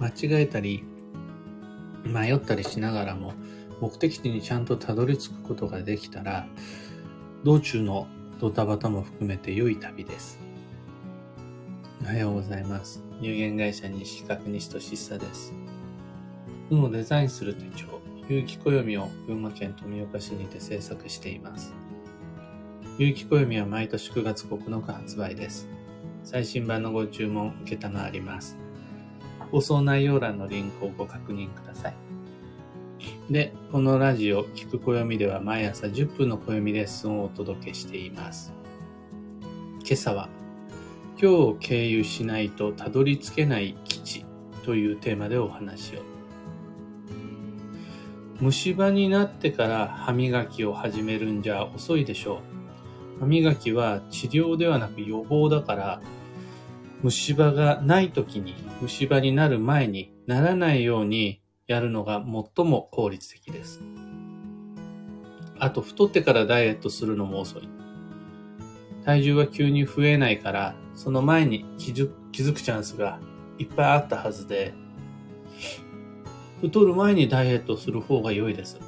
間違えたり、迷ったりしながらも、目的地にちゃんとたどり着くことができたら、道中のドタバタも含めて良い旅です。おはようございます。有限会社西企画西俊久です。運をデザインする手帳、有機暦を群馬県富岡市にて制作しています。有機暦は毎年9月9日発売です。最新版のご注文受けたまわります。放送内容欄のリンクをご確認ください。で、このラジオ、聞く暦では毎朝10分の暦レッスンをお届けしています。今朝は、今日を経由しないとたどり着けない基地というテーマでお話を。虫歯になってから歯磨きを始めるんじゃ遅いでしょう。歯磨きは治療ではなく予防だから虫歯がない時に、虫歯になる前にならないようにやるのが最も効率的です。あと、太ってからダイエットするのも遅い。体重は急に増えないから、その前に気づ気づくチャンスがいっぱいあったはずで、太る前にダイエットする方が良いです。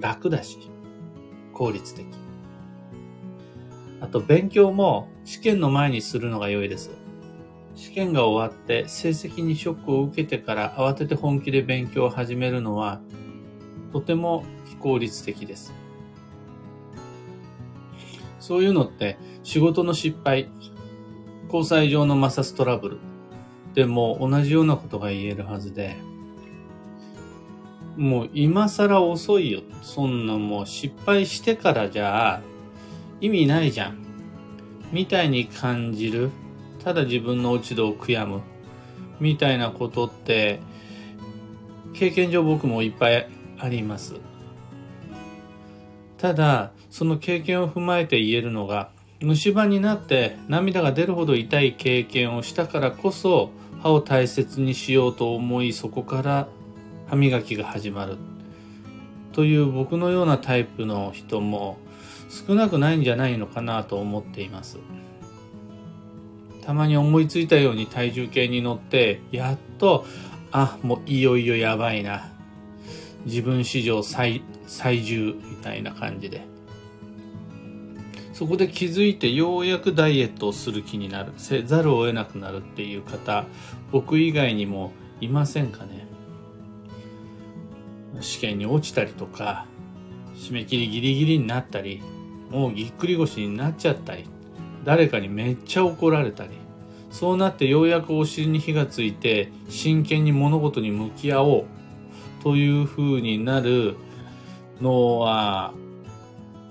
楽だし、効率的。あと、勉強も試験の前にするのが良いです。試験が終わって成績にショックを受けてから慌てて本気で勉強を始めるのはとても非効率的です。そういうのって仕事の失敗、交際上の摩擦トラブルでも同じようなことが言えるはずで、もう今更遅いよ。そんなもう失敗してからじゃ意味ないじゃん。みたいに感じるただ自分の落ち度を悔やむみたいなことって経験上僕もいっぱいありますただその経験を踏まえて言えるのが虫歯になって涙が出るほど痛い経験をしたからこそ歯を大切にしようと思いそこから歯磨きが始まるという僕のようなタイプの人も少なくないんじゃないのかなと思っています。たまに思いついたように体重計に乗って、やっと、あ、もういよいよやばいな。自分史上最、最重みたいな感じで。そこで気づいてようやくダイエットをする気になる、せざるを得なくなるっていう方、僕以外にもいませんかね。試験に落ちたりとか、締め切りギリギリになったり、もうぎっくり腰になっちゃったり、誰かにめっちゃ怒られたりそうなってようやくお尻に火がついて真剣に物事に向き合おうという風になるのは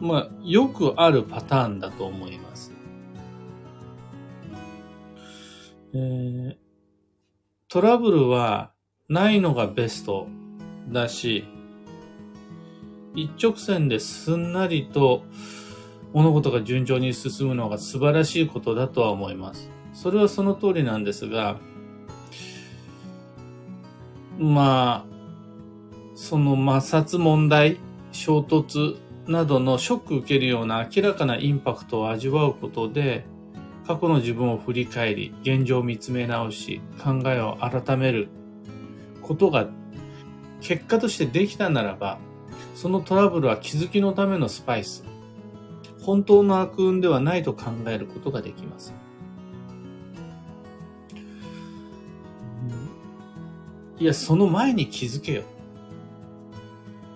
まあよくあるパターンだと思います。えー、トラブルはないのがベストだし一直線ですんなりと物事が順調に進むのが素晴らしいことだとは思います。それはその通りなんですが、まあ、その摩擦問題、衝突などのショック受けるような明らかなインパクトを味わうことで、過去の自分を振り返り、現状を見つめ直し、考えを改めることが結果としてできたならば、そのトラブルは気づきのためのスパイス、本当の悪運ではないと考えることができます。いや、その前に気づけよ。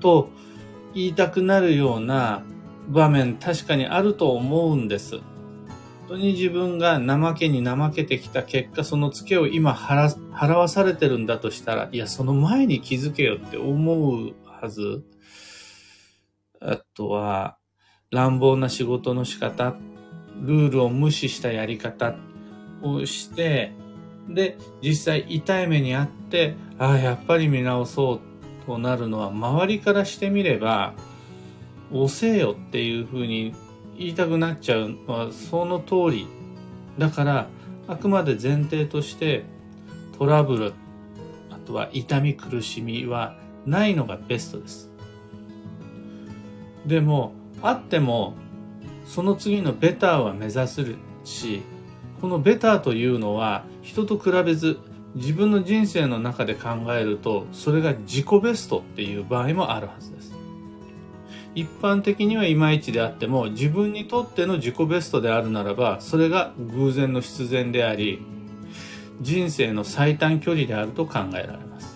と言いたくなるような場面確かにあると思うんです。本当に自分が怠けに怠けてきた結果、そのツケを今払払わされてるんだとしたら、いや、その前に気づけよって思うはず。あとは、乱暴な仕事の仕方、ルールを無視したやり方をして、で、実際痛い目にあって、ああ、やっぱり見直そうとなるのは、周りからしてみれば、遅えよっていうふうに言いたくなっちゃうのはその通り。だから、あくまで前提としてトラブル、あとは痛み苦しみはないのがベストです。でも、あってもその次のベターは目指すしこのベターというのは人と比べず自分の人生の中で考えると、それが自己ベストっていう場合もあるはずです。一般的にはいまいちであっても、自分にとっての自己ベストであるならば、それが偶然の必然であり、人生の最短距離であると考えられます。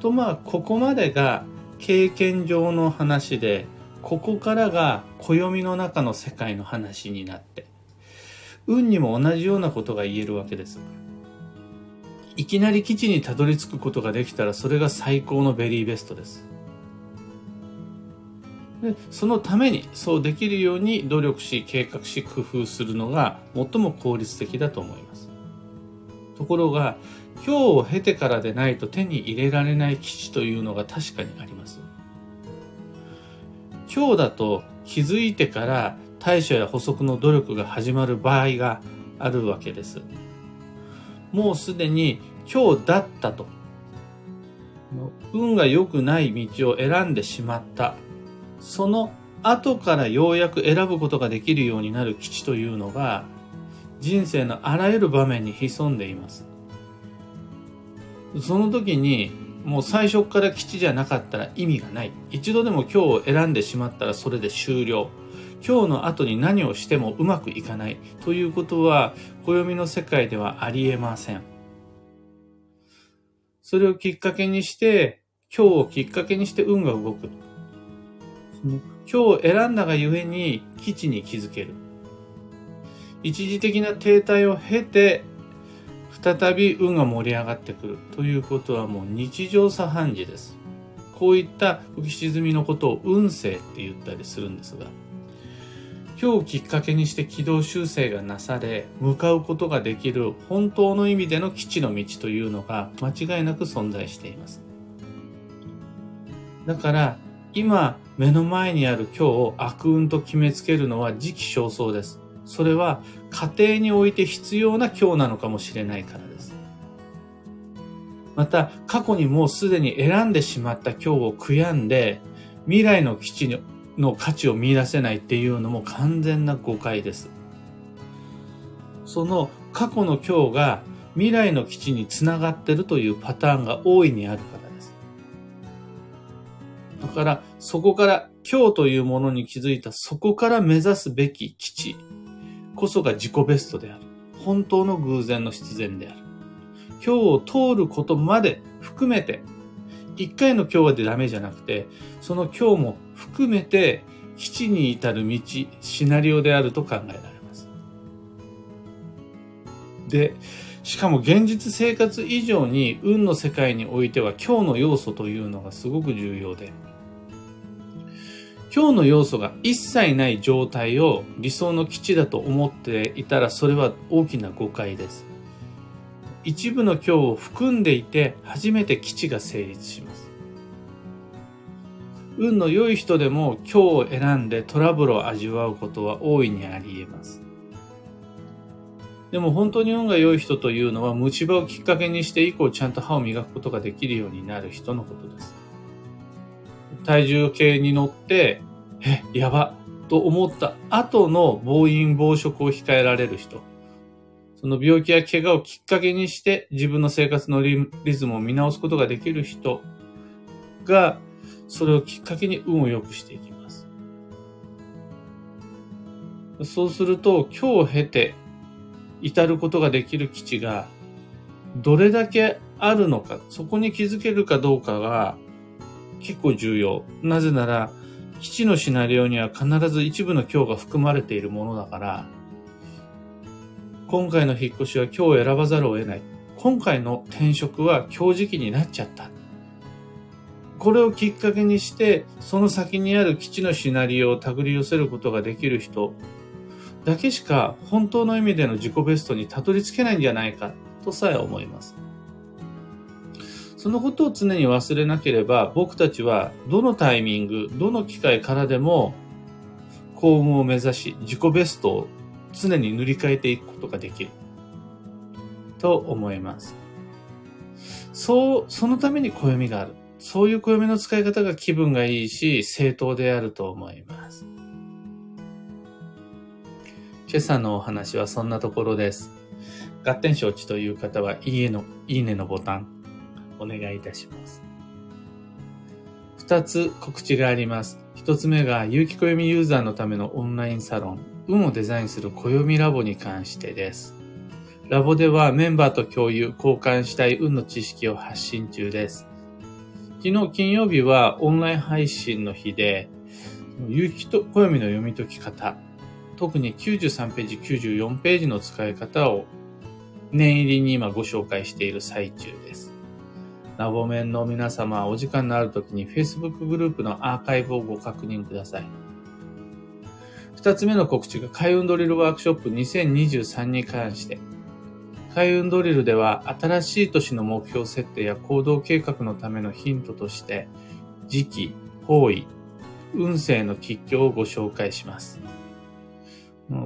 とまあ、ここまでが経験上の話で、ここからが暦の中の世界の話になって、運にも同じようなことが言えるわけです。いきなり基地にたどり着くことができたらそれが最高のベリーベストです。でそのためにそうできるように努力し計画し工夫するのが最も効率的だと思います。ところが今日を経てからでないと手に入れられない基地というのが確かにあります。今日だと気づいてから対処や補足の努力が始まる場合があるわけです。もうすでに今日だったと。運が良くない道を選んでしまった。その後からようやく選ぶことができるようになる基地というのが人生のあらゆる場面に潜んでいます。その時にもう最初から基地じゃなかったら意味がない。一度でも今日を選んでしまったらそれで終了。今日の後に何をしてもうまくいかないということは暦の世界ではありえません。それをきっかけにして、今日をきっかけにして運が動く。今日を選んだがゆえに基地に気づける。一時的な停滞を経て、再び運が盛り上がってくるということはもう日常茶飯事です。こういった浮き沈みのことを運勢って言ったりするんですが、今日きっかけにして軌道修正がなされ、向かうことができる本当の意味での基地の道というのが間違いなく存在しています。だから、今目の前にある今日を悪運と決めつけるのは時期尚早です。それは家庭において必要な今日なのかもしれないからです。また、過去にもうすでに選んでしまった今日を悔やんで、未来の基地の価値を見出せないっていうのも完全な誤解です。その過去の今日が未来の基地につながってるというパターンが大いにあるからです。だからそこから今日というものに気づいたそこから目指すべき基地こそが自己ベストである。本当の偶然の必然である。今日を通ることまで含めて一回の今日はでダメじゃなくて、その今日も含めて基地に至る道、シナリオであると考えられます。で、しかも現実生活以上に運の世界においては今日の要素というのがすごく重要で、今日の要素が一切ない状態を理想の基地だと思っていたらそれは大きな誤解です。一部の今日を含んでいて初めて基地が成立します。運の良い人でも今日を選んでトラブルを味わうことは大いにあり得ます。でも本当に運が良い人というのは虫歯をきっかけにして以降ちゃんと歯を磨くことができるようになる人のことです。体重計に乗って、え、やばと思った後の暴飲暴食を控えられる人。その病気や怪我をきっかけにして自分の生活のリズムを見直すことができる人が、それをきっかけに運を良くしていきます。そうすると、今日を経て至ることができる基地が、どれだけあるのか、そこに気づけるかどうかが結構重要。なぜなら、基地のシナリオには必ず一部の今日が含まれているものだから、今回の引っ越しは今日選ばざるを得ない。今回の転職は今日時期になっちゃった。これをきっかけにして、その先にある基地のシナリオを手繰り寄せることができる人だけしか本当の意味での自己ベストにたどり着けないんじゃないかとさえ思います。そのことを常に忘れなければ僕たちはどのタイミング、どの機会からでも幸運を目指し自己ベストを常に塗り替えていくことができる。と思います。そう、そのために暦がある。そういう暦の使い方が気分がいいし、正当であると思います。今朝のお話はそんなところです。合点承知という方は、いいえの、いいねのボタン、お願いいたします。二つ告知があります。一つ目が、有機暦ユーザーのためのオンラインサロン、運をデザインする暦ラボに関してです。ラボではメンバーと共有、交換したい運の知識を発信中です。昨日金曜日はオンライン配信の日で、有機と暦の読み解き方、特に93ページ、94ページの使い方を念入りに今ご紹介している最中です。ラボ面の皆様、お時間のある時に Facebook グループのアーカイブをご確認ください。二つ目の告知が開運ドリルワークショップ2023に関して、開運ドリルでは新しい年の目標設定や行動計画のためのヒントとして、時期、方位、運勢の吉凶をご紹介します。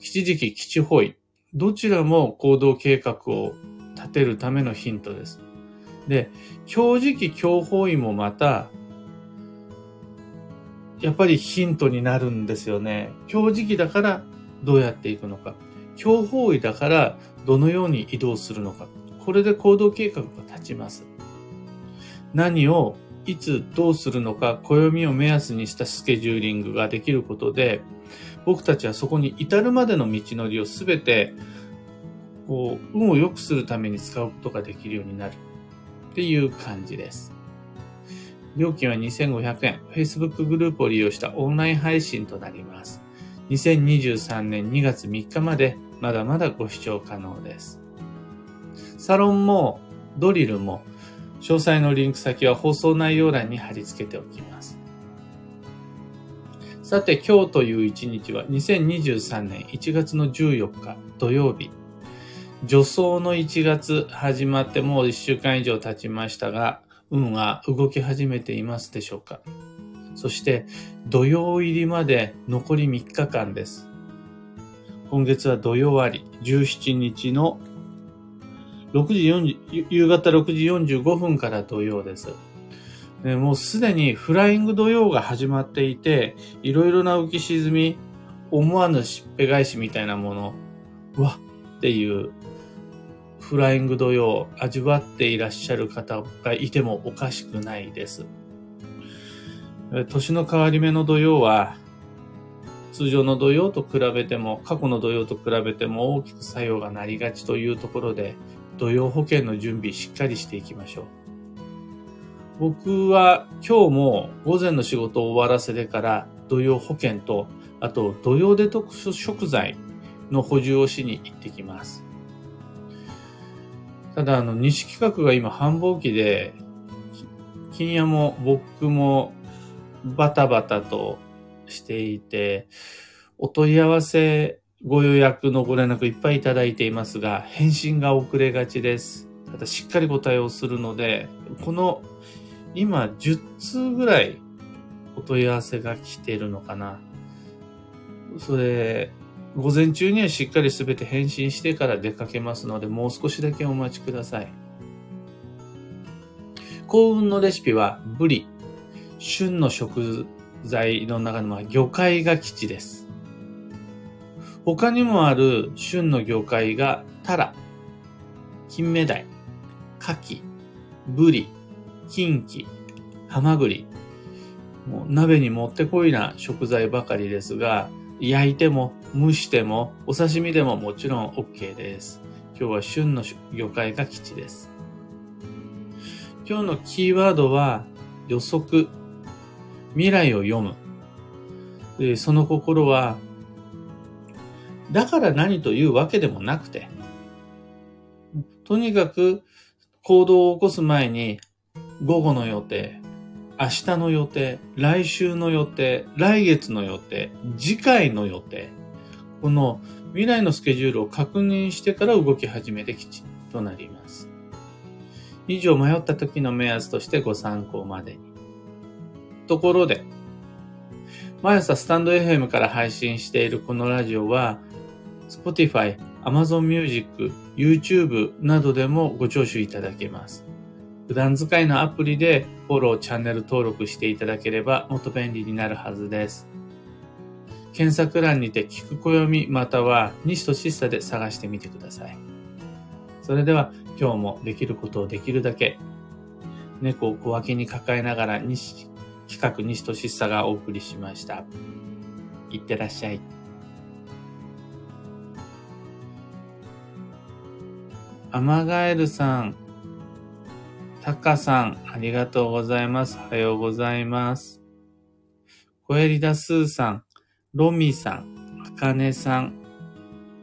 吉時期、吉方位、どちらも行動計画を立てるためのヒントです。で、強時期、強方位もまた、やっぱりヒントになるんですよね。強時期だからどうやっていくのか。強方位だからどのように移動するのか。これで行動計画が立ちます。何をいつどうするのか、暦を目安にしたスケジューリングができることで、僕たちはそこに至るまでの道のりをすべて、こう、運を良くするために使うことができるようになるっていう感じです。料金は2500円。Facebook グループを利用したオンライン配信となります。2023年2月3日までまだまだご視聴可能です。サロンもドリルも詳細のリンク先は放送内容欄に貼り付けておきます。さて今日という一日は2023年1月の14日土曜日。助走の1月始まってもう1週間以上経ちましたが、運は動き始めていますでしょうか？そして土曜入りまで残り3日間です。今月は土曜あり、17日の6時40、夕方6時45分から土曜です。もうすでにフライング土曜が始まっていて、いろいろな浮き沈み、思わぬしっぺ返しみたいなもの、うわっていうフライング土曜味わっていらっしゃる方がいてもおかしくないです。年の変わり目の土曜は通常の土曜と比べても、過去の土曜と比べても大きく作用がなりがちというところで、土曜保険の準備しっかりしていきましょう。僕は今日も午前の仕事を終わらせてから土曜保険と、あと土曜デトックス食材の補充をしに行ってきます。ただ、あの、西企画が今繁忙期で、金屋も僕もバタバタとしていて、お問い合わせ、ご予約のご連絡いっぱいいただいていますが、返信が遅れがちです。ただしっかりご対応するので、この今10通ぐらいお問い合わせが来てるのかな。それ、午前中にはしっかりすべて返信してから出かけますので、もう少しだけお待ちください。幸運のレシピは、ブリ、旬の食材の中の魚介が基地です。他にもある旬の魚介がタラ、金目鯛、牡蠣、ブリ、キンキ、ハマグリ。もう鍋にもってこいな食材ばかりですが、焼いても蒸してもお刺身でももちろん OK です。今日は旬の魚介が基地です。今日のキーワードは予測未来を読む。でその心は、だから何というわけでもなくて、とにかく行動を起こす前に、午後の予定、明日の予定、来週の予定、来月の予定、次回の予定、この未来のスケジュールを確認してから動き始めてきちとなります。以上迷った時の目安としてご参考までに。ところで、毎朝スタンド FM から配信しているこのラジオは、Spotify、Amazon Music、YouTube などでもご聴取いただけます。普段使いのアプリでフォロー、チャンネル登録していただければもっと便利になるはずです。検索欄にて聞く暦または西としっさで探してみてください。それでは今日もできることをできるだけ猫を小脇に抱えながら西企画西としっさがお送りしました。いってらっしゃい。アマガエルさん、タカさん、ありがとうございます。おはようございます。コエリダスーさん、ロミさん、アカネさん、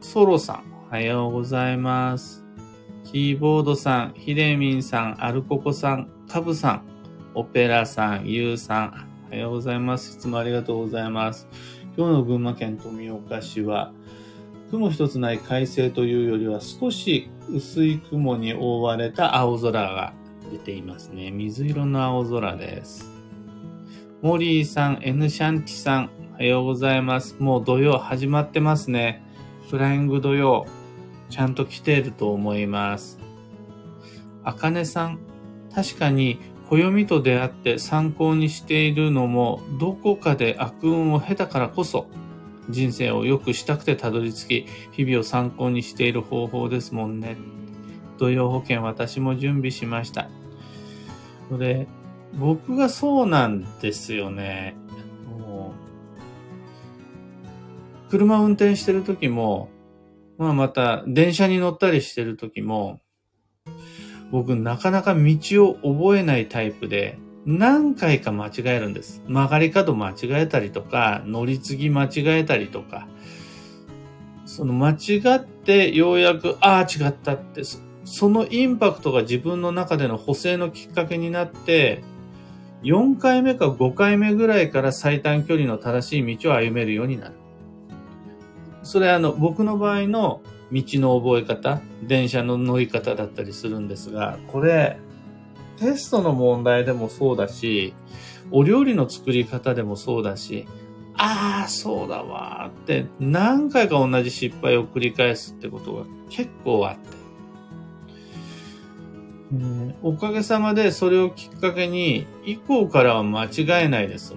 ソロさん、おはようございます。キーボードさん、ヒデミンさん、アルココさん、カブさん、オペラさん、ユウさん、おはようございます。いつもありがとうございます。今日の群馬県富岡市は、雲一つない快晴というよりは少し薄い雲に覆われた青空が出ていますね。水色の青空です。モリーさん、エヌシャンティさん、おはようございます。もう土曜始まってますね。フライング土曜、ちゃんと来ていると思います。あかねさん、確かに暦と出会って参考にしているのも、どこかで悪運を経たからこそ、人生を良くしたくてたどり着き、日々を参考にしている方法ですもんね。土曜保険私も準備しました。これ、僕がそうなんですよね。車運転してる時も、まあまた電車に乗ったりしてる時も、僕なかなか道を覚えないタイプで、何回か間違えるんです。曲がり角間違えたりとか、乗り継ぎ間違えたりとか、その間違ってようやく、ああ違ったって、そのインパクトが自分の中での補正のきっかけになって、4回目か5回目ぐらいから最短距離の正しい道を歩めるようになる。それあの、僕の場合の道の覚え方、電車の乗り方だったりするんですが、これ、テストの問題でもそうだし、お料理の作り方でもそうだし、ああ、そうだわって何回か同じ失敗を繰り返すってことが結構あって。うんおかげさまでそれをきっかけに、以降からは間違えないです。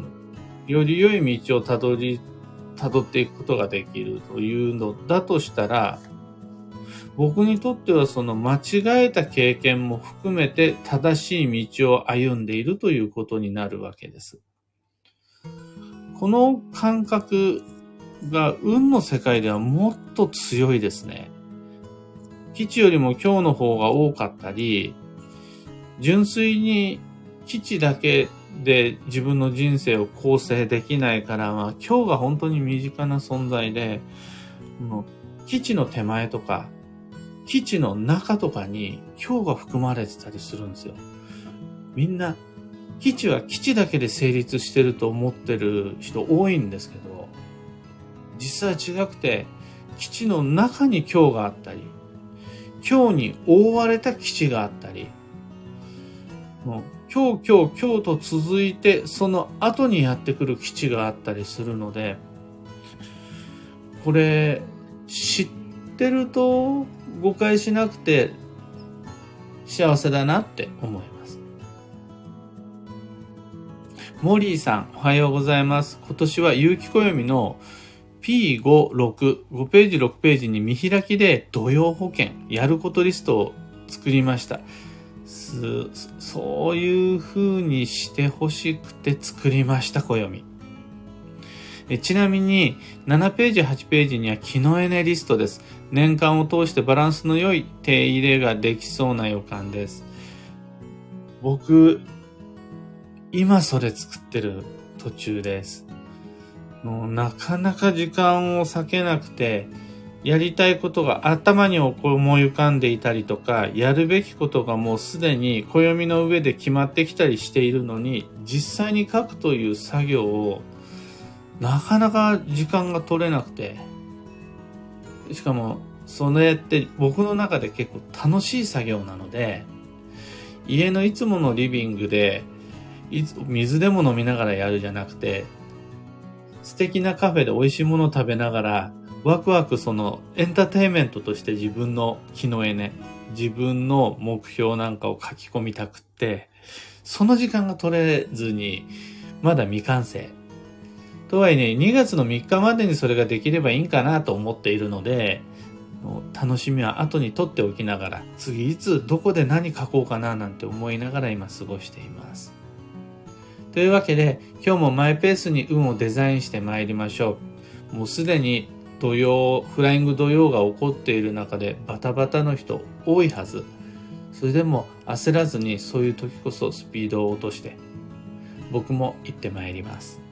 より良い道をたどり、たどっていくことができるというのだとしたら、僕にとってはその間違えた経験も含めて正しい道を歩んでいるということになるわけです。この感覚が運の世界ではもっと強いですね。基地よりも今日の方が多かったり、純粋に基地だけで自分の人生を構成できないからは、今日が本当に身近な存在で、基地の手前とか、基地の中とかに今日が含まれてたりするんですよ。みんな、基地は基地だけで成立してると思ってる人多いんですけど、実際違くて、基地の中に今日があったり、今日に覆われた基地があったり、今日今日今日と続いてその後にやってくる基地があったりするので、これ知ってると誤解しなくて幸せだなって思います。モリーさん、おはようございます。今年は有機暦の P5、6、5ページ、6ページに見開きで土曜保険、やることリストを作りました。ずそういう風にしてほしくて作りました、暦。えちなみに、7ページ、8ページには気のエネリストです。年間を通してバランスの良い手入れができそうな予感です。僕、今それ作ってる途中です。もうなかなか時間を割けなくて、やりたいことが頭に思い浮かんでいたりとか、やるべきことがもうすでに暦の上で決まってきたりしているのに、実際に書くという作業をなかなか時間が取れなくて、しかも、それって僕の中で結構楽しい作業なので、家のいつものリビングで、水でも飲みながらやるじゃなくて、素敵なカフェで美味しいものを食べながら、ワクワクそのエンターテインメントとして自分の気の絵ね、自分の目標なんかを書き込みたくって、その時間が取れずに、まだ未完成。とはいえね、2月の3日までにそれができればいいんかなと思っているので、楽しみは後に取っておきながら、次いつどこで何書こうかななんて思いながら今過ごしています。というわけで、今日もマイペースに運をデザインして参りましょう。もうすでに土曜、フライング土曜が起こっている中でバタバタの人多いはず。それでも焦らずにそういう時こそスピードを落として、僕も行ってまいります。